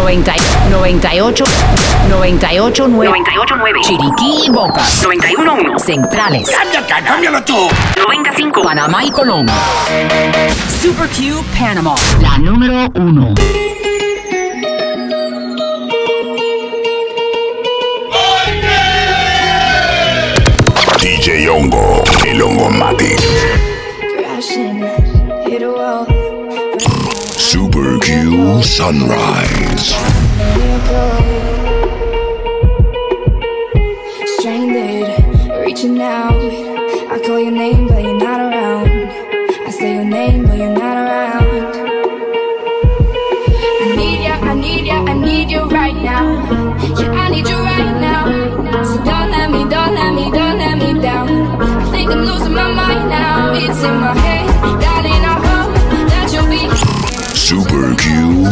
90, 98, 98, 9, 98, 9. Chiriquí y Boca. 91, 1. Centrales. ¡Cállate, cámbialo tú! 95. Panamá y Colón. Super Q Panama. La número 1. Sunrise.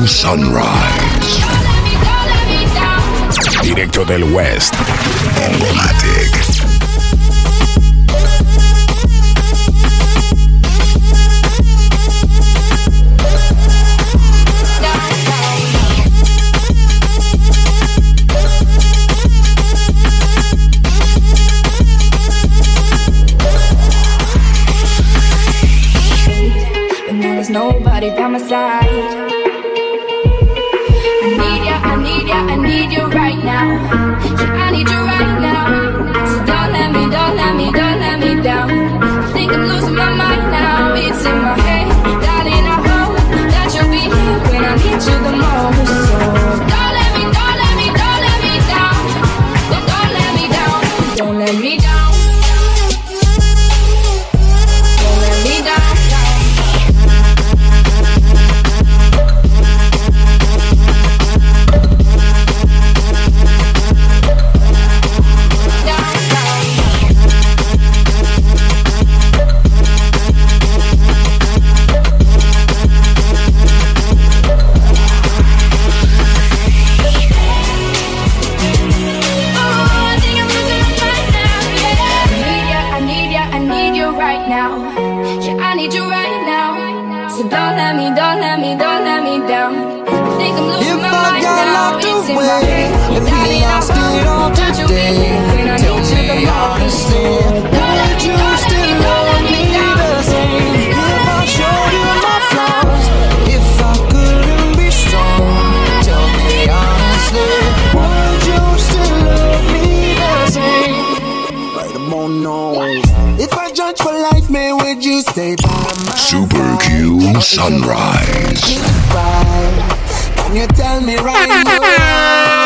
Sunrise. Don't let me, don't let me down. Directo del West. Hongomatic. Don't let me, don't let me, don't let me down. I think I'm losing If my I mind got now. locked It's in my away head. and I lost it all that today, when I tell need you the me most. Don't would you still me, love me me down. the same if I showed you my flaws? If I couldn't be strong, tell me honestly, would you still love me the same? Right about now. If I judge for life, would you stay by my Super? Q Sunrise. Can you tell me right now?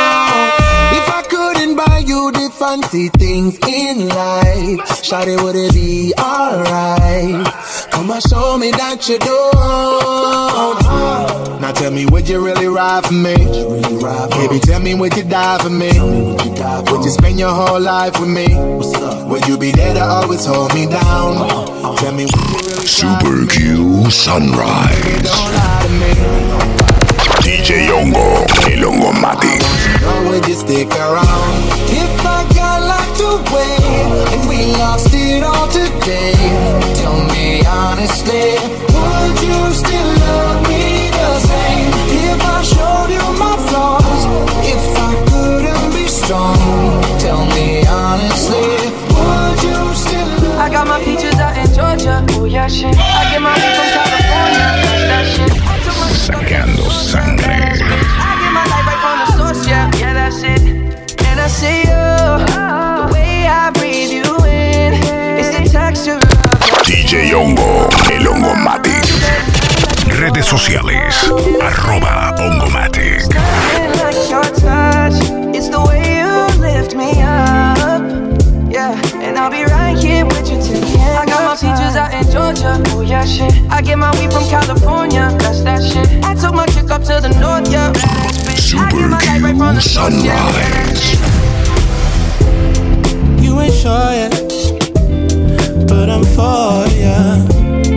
Fancy things in life, Shawty, would it be alright? Come and show me that you don't. Now tell me, would you really ride for me? Baby, tell me, would you die for me? Would you spend your whole life with me? Would you be there to always hold me down? Tell me, would you really ride Super for me? Q Sunrise. Don't lie to me. DJ Hongo, el Hongomatic. Or would you stick around? If I away and we lost it all today, tell me honestly, would you still love me the same? If I showed you my flaws, if I couldn't be strong, tell me honestly, would you still love I got my peaches out in Georgia. Oh yeah, shit. I get my till the end. I got my peaches out in Georgia. Oh yeah, shit. I get my weed from California. That's that shit. I took my chick up to the north. Yeah, badass. I get my light right from the source. Yeah, yeah, Sunrise. You ain't sure yet, but I'm for ya.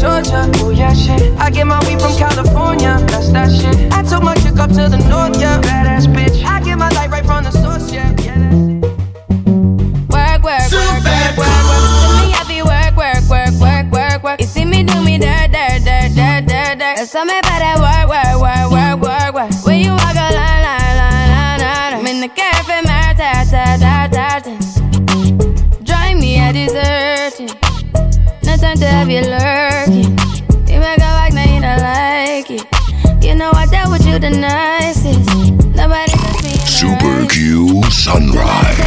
Georgia. Oh yeah, shit. I get my weed from California. That's that shit. I took my chick up to the north, yeah. Badass bitch. I get my light right from the source, yeah. yeah work, work, work, work, work, work. You see me happy, work, work, work, work, work, work. You see me do me dirt, dirt, dirt, dirt, dirt, dirt. There's something about that work, work, work, work, work, work. When you walk a line, line, line, line, line. I'm in the cafe, my ta, ta, ta, ta, ta. Drive me a deserted. No time to have you lurking. The nicest. Nobody does me in Super right. Q Sunrise.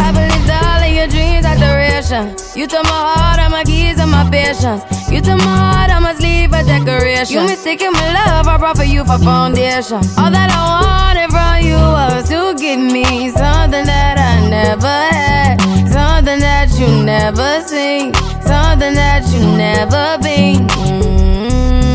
I believed all of your dreams are duration. You took my heart, all my keys, and my patience. You took my heart, I must leave a decoration. You mistaken my love, I brought for you for foundation. All that I wanted from you was to give me something that I never had, something that you never seen, something that you never been. Mm,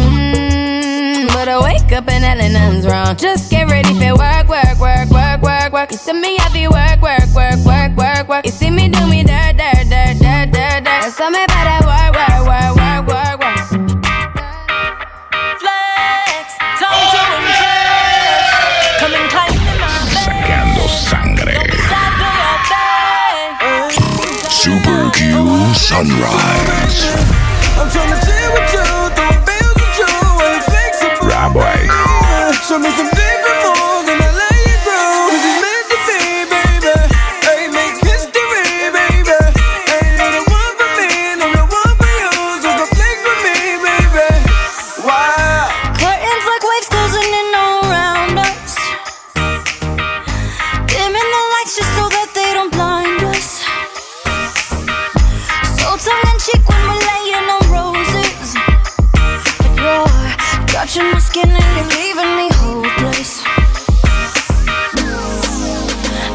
But I wake up and hell and nothing's wrong. Just get ready for work, work, work, work, work, work. You see me happy, work, work, work, work, work, work. You see me do me dirt, dirt, dirt, dirt, dirt, dirt. There's something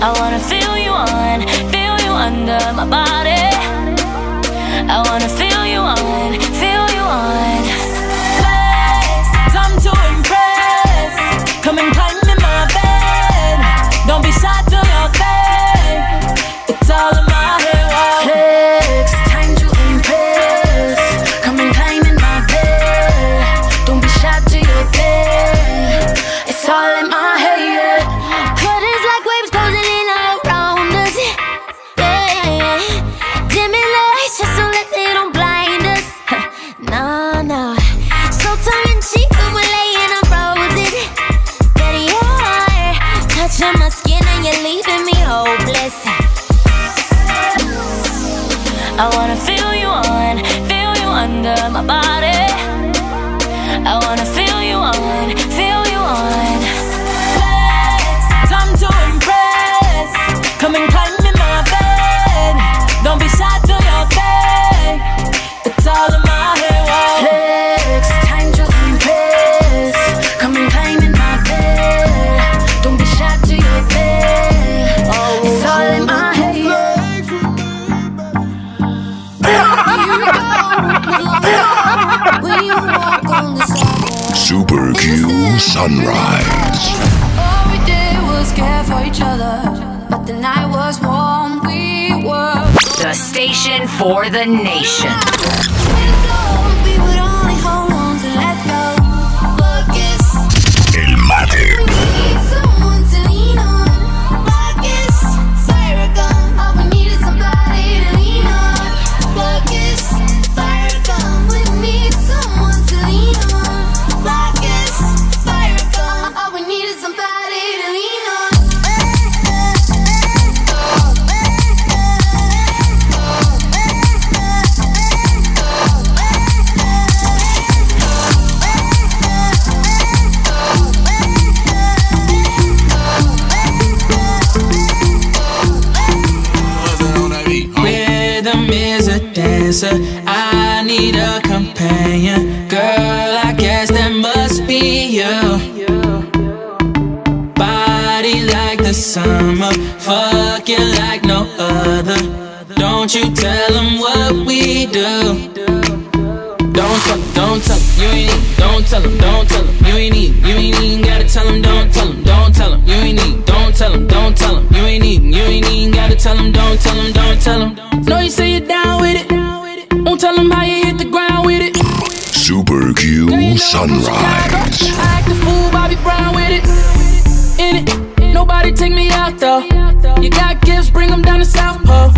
I wanna feel you on, feel you under my body. I wanna feel I wanna feel you on, feel you under my body. Sunrise. all we did was care for each other. But the night was warm, we were. The station for the nation. Girl, I guess that must be you. Body like the summer, fucking like no other. don't you tell them what we do. Don't tell them, don't tell them, you ain't need, don't tell them, don't tell them, you ain't need, you ain't even gotta tell them, don't tell them, don't tell them, you ain't need, don't tell them, don't tell them, you ain't even, you ain't even gotta tell them, don't tell them, don't tell them. Know you say you're down with it, won't tell them how you hit the ground with it. Super Q Sunrise. I act a fool, Bobby Brown with it. In it, nobody take me out though. You got gifts, bring them down to South Pole.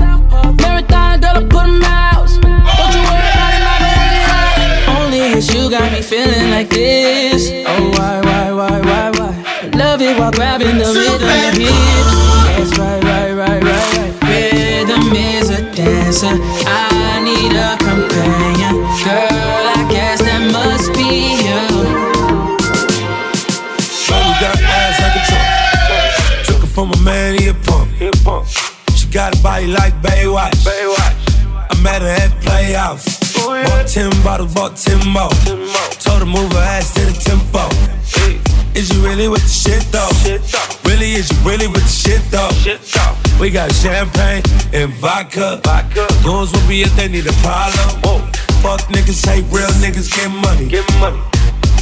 Marathon, girl, I put them out. Don't you worry about it, my only is you got me feeling like this. Oh, why, why, why, why, why? Love it while grabbing the rhythm of hips. That's right, right, right, right, right. Rhythm is a dancer. I need a companion. Girl, Her from a man, he a punk. She got a body like Baywatch. Baywatch. I met her at Playhouse. Oh, bought 10 bottles, bought 10 more. Told her move her ass to the tempo. Is you really with the shit though? Really, is you really with the shit though? We got champagne and vodka. vodka. Goons will be if they need a problem. Fuck niggas, hate real niggas, get money. Get money.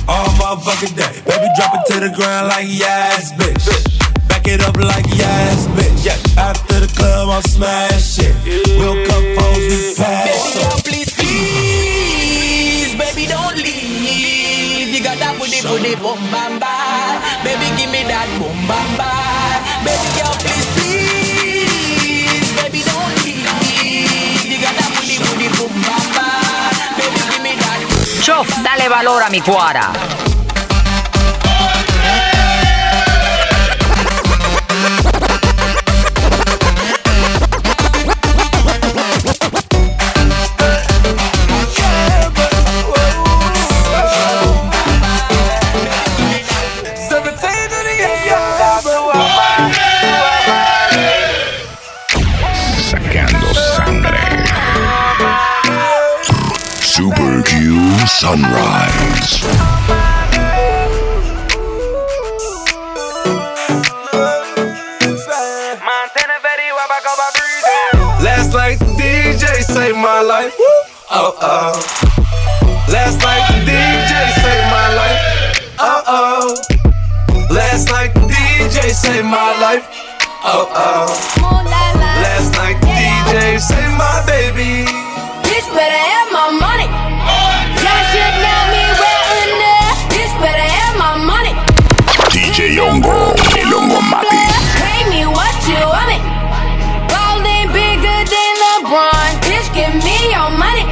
All motherfucking day. Baby, drop it to the ground like yes, bitch. Back it up like yes, bitch. After the club, I'll smash it. We'll come foes, we pass Baby, up. please, please, baby, don't leave. You got that booty, booty, boom, bam, bam. Baby, give me that boom, bam, bam. Baby, girl, please, please, baby, don't leave. You got that booty, booty, boom, bam, bam. Baby, give me that. Chof, dale valor a mi cuara. Super Q Sunrise. Last night, the DJ saved my life. Oh, oh. Last night, the DJ saved my life. Oh, oh. Last night, the DJ saved my life. Oh, oh. Last night, the DJ saved my baby. Bitch better have my money. Y'all should know me well enough. Bitch better have my money. DJ Ongo, el Ongomatic. Pay me what you want it. Ballin' bigger than LeBron. Bitch, give me your money.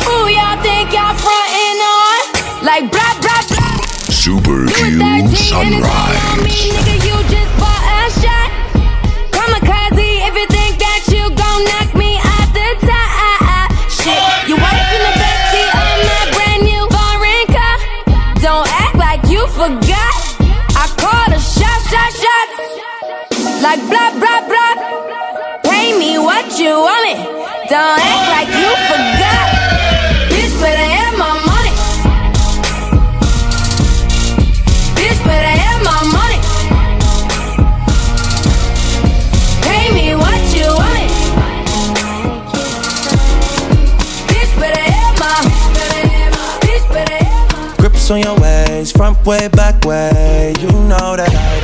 Who y'all think y'all frontin' on? Like blah blah blah. Super Q a 13 and it's all on Sunrise. Like blah, blah, blah. Pay me what you want it. Don't act like you forgot. Bitch, better have my money. Bitch, better have my money. Pay me what you want it. Bitch, better have my. Bitch, better have my. Grips on your ways, front way, back way. You know that I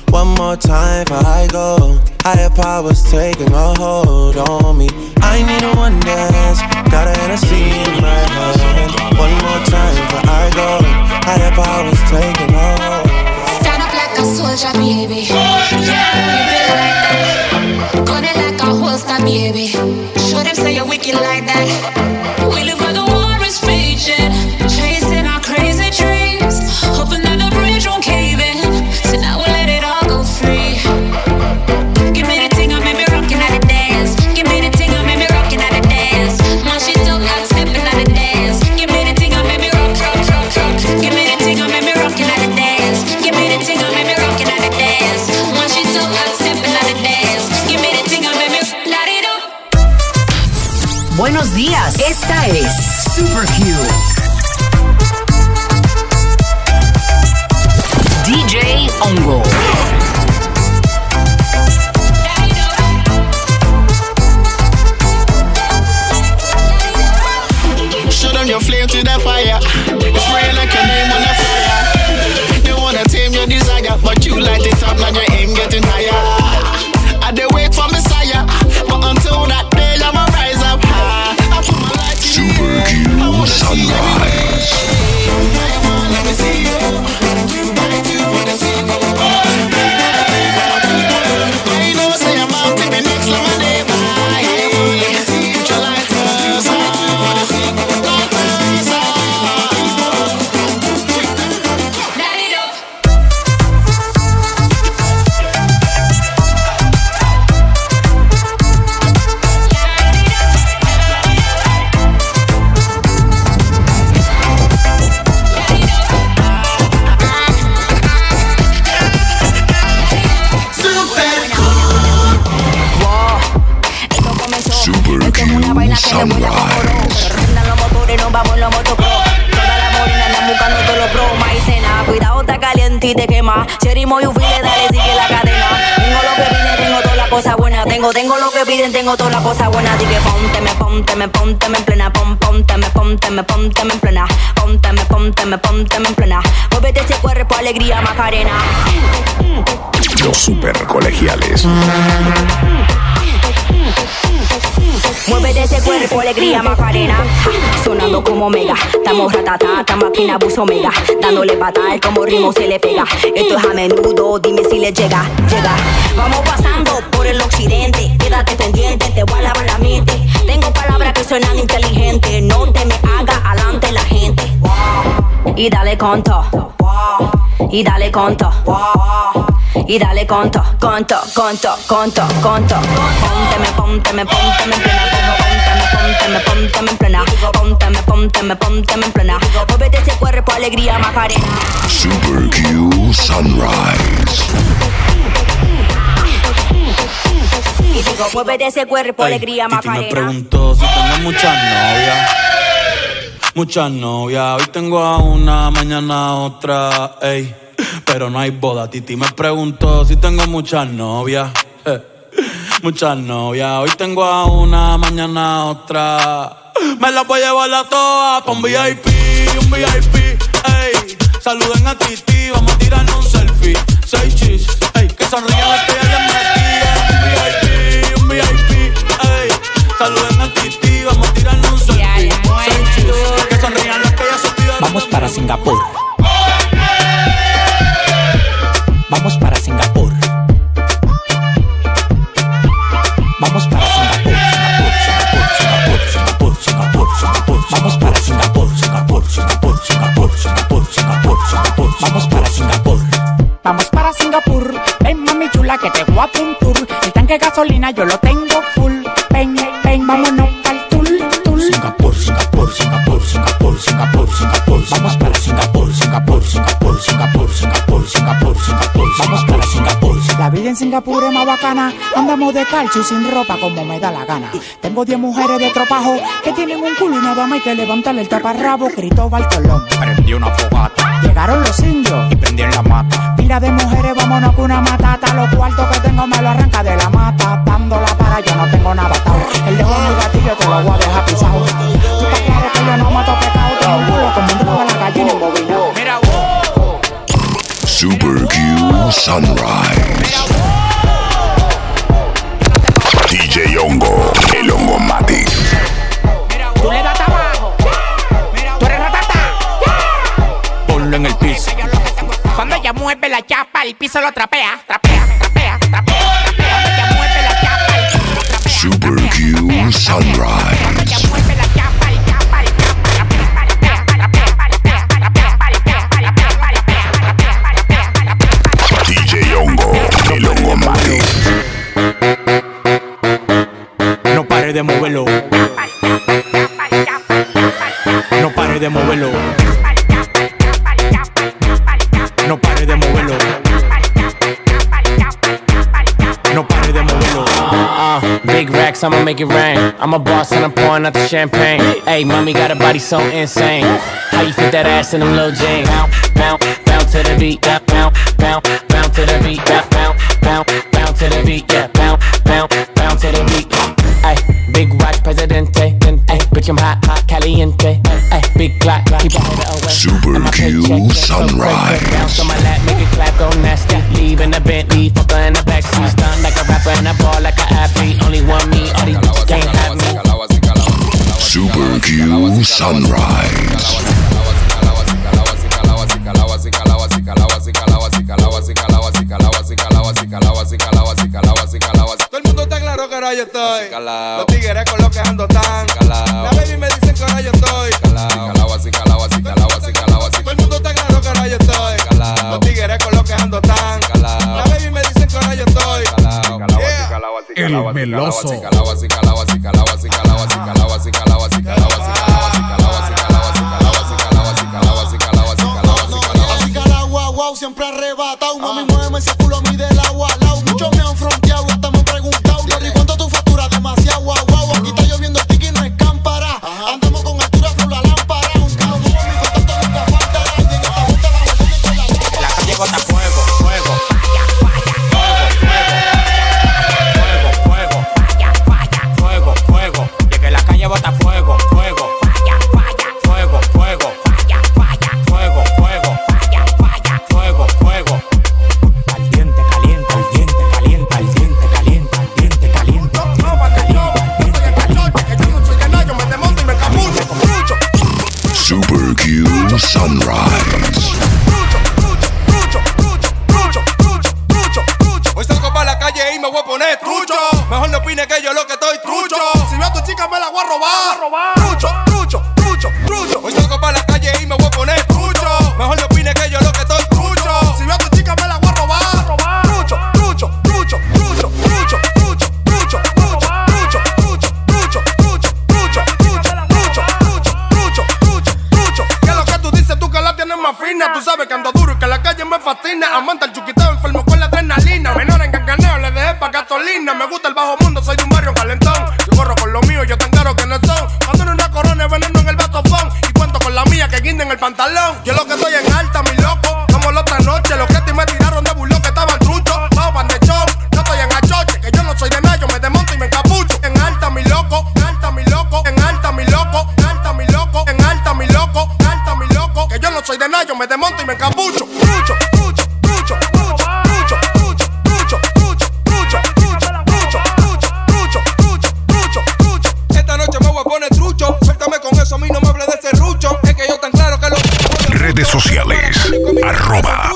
One more time before I go. Higher powers taking a hold on me. I need a one dance, got a Hennessy in my hand. One more time before I go. Higher powers taking a hold. Stand up like a soldier, baby. Yeah, you build like that. Gun it like a holster, baby. Show them say you're wicked like that. Y te quema. Cherry Moyufile, dale, sigue la cadena. Tengo lo que piden, tengo todas las cosas buenas. Tengo, tengo lo que piden, tengo todas las cosas buenas. Así ponte, me ponte, me ponte, me en plena. Pon, ponte, me ponte, me ponte, me en plena. Ponte, me ponte, me ponte, me en plena. Muévete ese cuerpo, alegría, Macarena. Los super colegiales. Muévete ese cuerpo, alegría, Macarena. Sonando como mega. Estamos ratata, esta máquina buzo mega. Dándole patada, como ritmo se le pega. Esto es a menudo, dime si le llega, llega. Vamos pasando por el occidente. Quédate pendiente, te voy a lavar la mente. Tengo palabras que suenan inteligentes. No te me haga adelante la gente. Y dale conto. Y dale conto. Y dale conto, conto, conto, conto, conto. Pónteme, pónteme, pónteme en plena. Pónteme, pónteme, pónteme en plena. Pónteme, pónteme, pónteme en plena. Muévete ese cuerpo, alegría, Macarena. Super Q Sunrise. Y digo, muévete ese cuerpo, Ey, alegría, Titi me Macarena. preguntó si tengo muchas novias. Muchas novias. Hoy tengo a una, mañana a otra. Ey, pero no hay boda. Titi me preguntó si tengo muchas novias. Muchas novias. Hoy tengo a una, mañana a otra. Me las voy a llevar a todas un VIP, un VIP. Ey, saluden a Titi, vamos a tirarnos un selfie. Seis chis, ey, que sonrían las que ya. Un VIP, yo lo tengo full. Ven, ven, vámonos al tour, tour. Singapur, Singapur, Singapur, Singapur, Singapur, Singapur. Vamos para Singapur, Singapur, Singapur, Singapur, Singapur, Singapur, Singapur. Vamos para Singapur. La vida en Singapur es más bacana. Andamos de calcio y sin ropa como me da la gana. Tengo 10 mujeres de tropajo que tienen un culo y nada más hay que levantarle el taparrabo. Cristóbal Colón. Prendí una fogata Llegaron los indios. y prendí en la mata. Pila de mujeres, vámonos con una matata. Los cuartos que tengo me lo arranca de la mata. Dándola para yo no tengo nada atado. El dedo en mi gatillo te lo voy a dejar pisado. Tú estás claro que yo no mato pecado. Tengo un culo como un dedo de la gallina embobinado. Mira. Super Q Sunrise. chapa, el piso lo trapea, trapea, trapea, trapea, trapea, mueve. Super Q Sunrise. No pare de moverlo. boss, I'ma make it rain. I'm a boss and I'm pouring out the champagne. Hey, mommy got a body so insane. How you fit that ass in them little jeans? Bounce, bounce, bounce to the beat. Bounce, bounce, bounce, to the beat. Bounce, bounce, bounce, to the beat. Yeah, bounce, bounce, bounce to the beat. Hey, big watch, presidente. Hey, bitch, I'm hot, hot, caliente. Hey, big clock, keep on it away. Super Q sunrise. Bounce on my lap, make it clap, go nasty. Leave in the Bentley, fuck sunrise. Yo estoy. Los tigres con tan. La baby me dicen que ahora yo estoy. Todo el mundo está claro que ahora yo estoy. Los tigres con tan. La baby me dicen que ahora yo estoy. El meloso. Redes sociales, arroba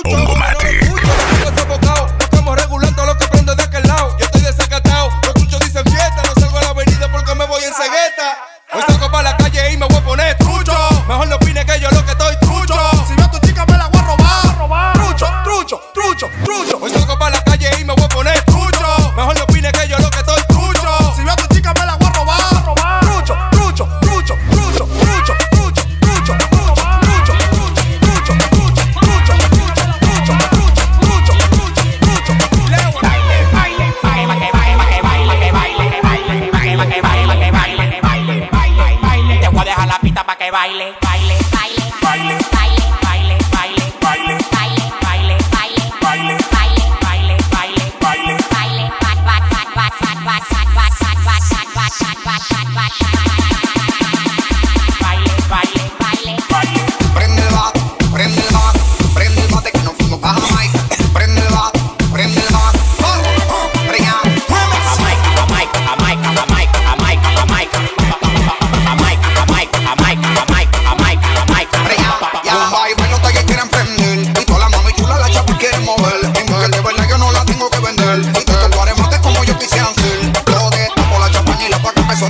baile.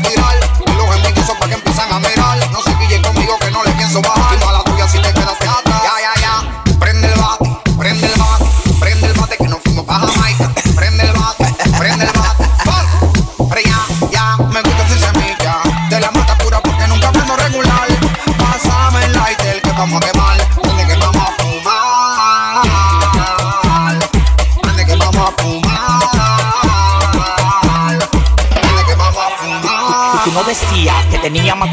Tirar. Y los envidiosos pa' que empiezan a mirar. No se guille conmigo que no le pienso bajar.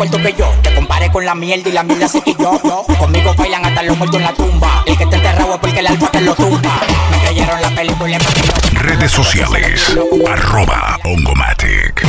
Que cuarto que yo. Te comparé con la mierda y la mierda se quitó. yo. Conmigo bailan hasta los muertos en la tumba. El que está enterrado es porque el alfa te lo tumba. Me creyeron la película Redes sociales. Arroba Ongomatic.